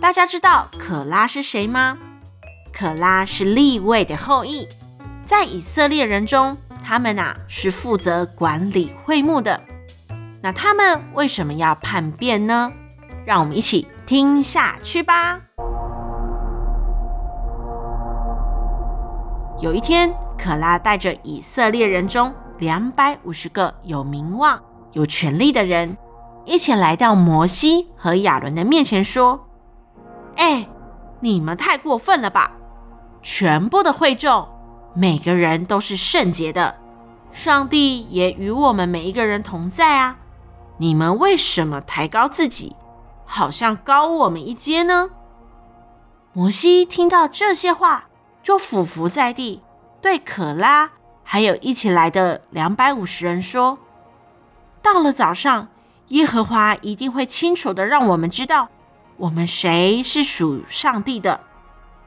大家知道可拉是谁吗？可拉是利未的后裔，在以色列人中，他们呐是负责管理会幕的。那他们为什么要叛变呢？让我们一起听下去吧。有一天，可拉带着以色列人中两百五十个有名望、有权力的人，一起来到摩西和亚伦的面前，说。哎，你们太过分了吧！全部的会众，每个人都是圣洁的，上帝也与我们每一个人同在啊！你们为什么抬高自己，好像高我们一阶呢？摩西听到这些话，就俯伏在地，对可拉还有一起来的两百五十人说：“到了早上，耶和华一定会清楚地让我们知道。”我们谁是属上帝的？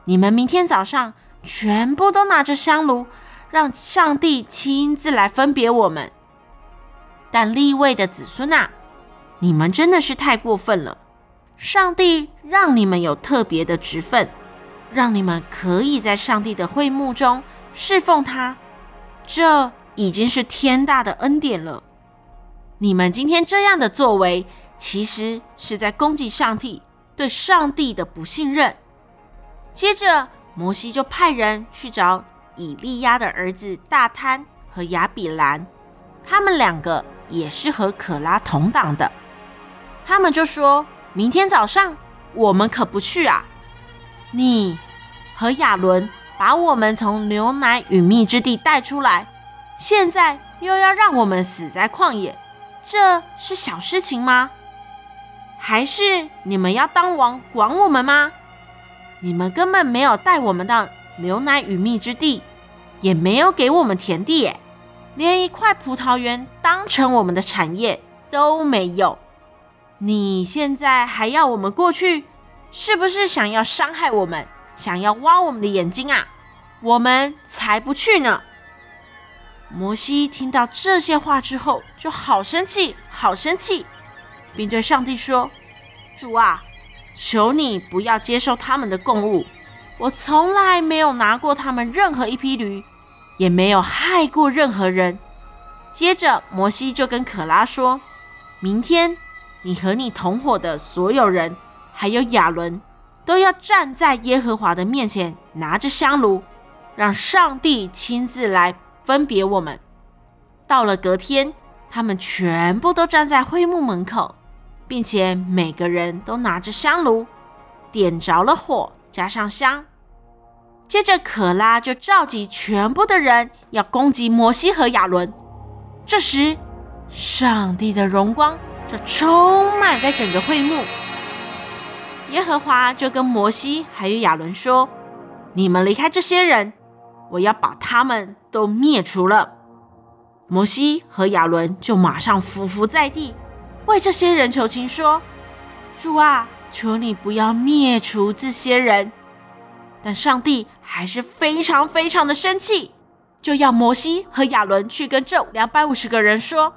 你们明天早上全部都拿着香炉，让上帝亲自来分别我们。但立位的子孙啊，你们真的是太过分了！上帝让你们有特别的职分，让你们可以在上帝的会幕中侍奉他，这已经是天大的恩典了。你们今天这样的作为，其实是在攻击上帝。对上帝的不信任。接着，摩西就派人去找以利押的儿子大贪和亚比兰，他们两个也是和可拉同党的。他们就说：“明天早上我们可不去啊！你和亚伦把我们从牛奶与蜜之地带出来，现在又要让我们死在旷野，这是小事情吗？”还是你们要当王管我们吗？你们根本没有带我们到牛奶与蜜之地，也没有给我们田地耶，连一块葡萄园当成我们的产业都没有。你现在还要我们过去，是不是想要伤害我们，想要挖我们的眼睛啊？我们才不去呢！摩西听到这些话之后，就好生气，好生气。并对上帝说：“主啊，求你不要接受他们的供物。我从来没有拿过他们任何一匹驴，也没有害过任何人。”接着，摩西就跟可拉说：“明天，你和你同伙的所有人，还有亚伦，都要站在耶和华的面前，拿着香炉，让上帝亲自来分别我们。到了隔天，他们全部都站在会幕门口。”并且每个人都拿着香炉，点着了火，加上香。接着，可拉就召集全部的人要攻击摩西和亚伦。这时，上帝的荣光就充满在整个会幕。耶和华就跟摩西还有亚伦说：“你们离开这些人，我要把他们都灭除了。”摩西和亚伦就马上俯伏在地。为这些人求情，说：“主啊，求你不要灭除这些人。”但上帝还是非常非常的生气，就要摩西和亚伦去跟这两百五十个人说：“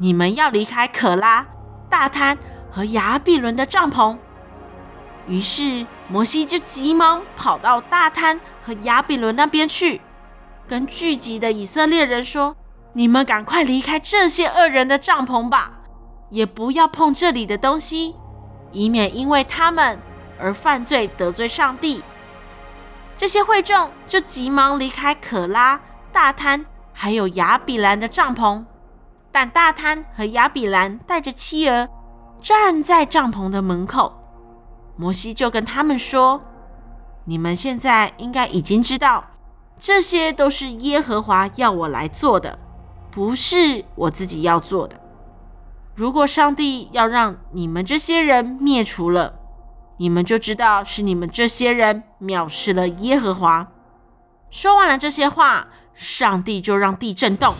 你们要离开可拉、大滩和亚比伦的帐篷。”于是摩西就急忙跑到大滩和亚比伦那边去，跟聚集的以色列人说：“你们赶快离开这些恶人的帐篷吧。”也不要碰这里的东西，以免因为他们而犯罪得罪上帝。这些会众就急忙离开可拉、大滩还有亚比兰的帐篷，但大滩和亚比兰带着妻儿站在帐篷的门口。摩西就跟他们说：“你们现在应该已经知道，这些都是耶和华要我来做的，不是我自己要做的。”如果上帝要让你们这些人灭除了，你们就知道是你们这些人藐视了耶和华。”说完了这些话，上帝就让地震动，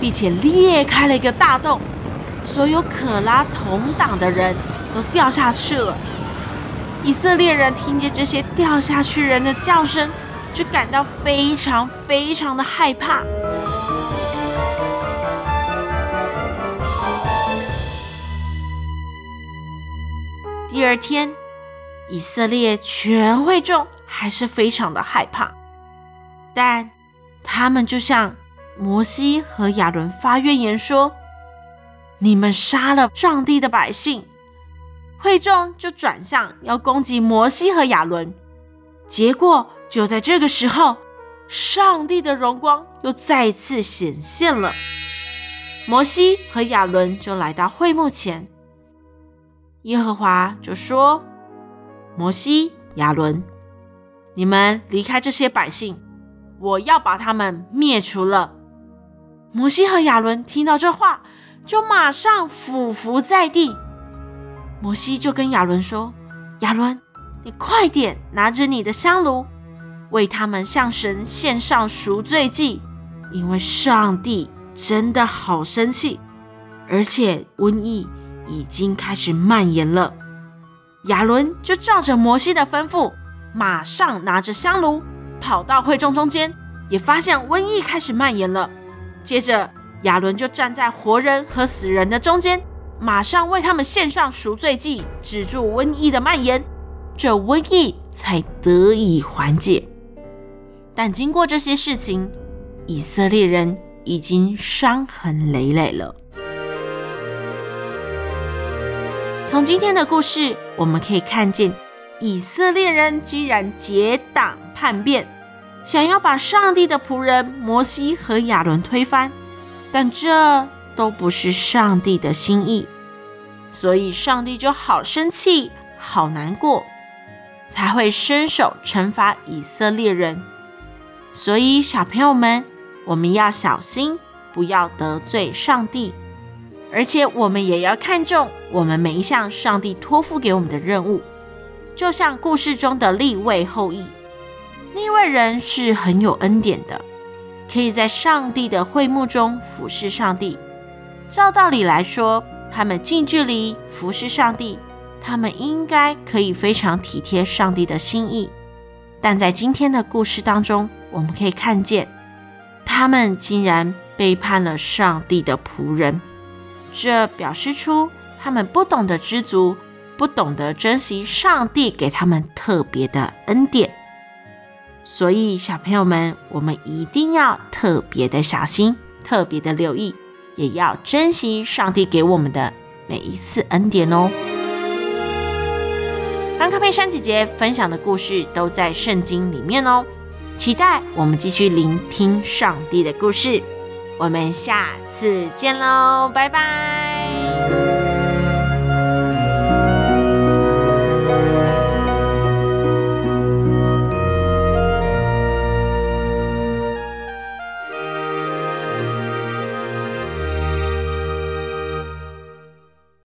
并且裂开了一个大洞，所有可拉同党的人都掉下去了。以色列人听见这些掉下去人的叫声，就感到非常非常的害怕。第二天，以色列全会众还是非常的害怕，但他们就向摩西和亚伦发怨言说：“你们杀了上帝的百姓。”会众就转向要攻击摩西和亚伦，结果就在这个时候，上帝的荣光又再次显现了。摩西和亚伦就来到会幕前，耶和华就说：“摩西、亚伦，你们离开这些百姓，我要把他们灭除了。”摩西和亚伦听到这话，就马上俯伏在地。摩西就跟亚伦说：“亚伦，你快点拿着你的香炉，为他们向神献上赎罪祭，因为上帝真的好生气，而且瘟疫已经开始蔓延了。”亚伦就照着摩西的吩咐，马上拿着香炉跑到会众中间，也发现瘟疫开始蔓延了。接着，亚伦就站在活人和死人的中间。马上为他们献上赎罪祭，止住瘟疫的蔓延，这瘟疫才得以缓解。但经过这些事情，以色列人已经伤痕累累了。从今天的故事，我们可以看见，以色列人竟然结党叛变，想要把上帝的仆人摩西和亚伦推翻，但这。都不是上帝的心意，所以上帝就好生气、好难过，才会伸手惩罚以色列人。所以小朋友们，我们要小心，不要得罪上帝，而且我们也要看重我们每一项上帝托付给我们的任务。就像故事中的立位后裔，利未人是很有恩典的，可以在上帝的会幕中服侍上帝。照道理来说，他们近距离服侍上帝，他们应该可以非常体贴上帝的心意。但在今天的故事当中，我们可以看见，他们竟然背叛了上帝的仆人，这表示出他们不懂得知足，不懂得珍惜上帝给他们特别的恩典。所以，小朋友们，我们一定要特别的小心，特别的留意。也要珍惜上帝给我们的每一次恩典哦。安康佩珊姐姐分享的故事都在圣经里面哦，期待我们继续聆听上帝的故事。我们下次见喽，拜拜。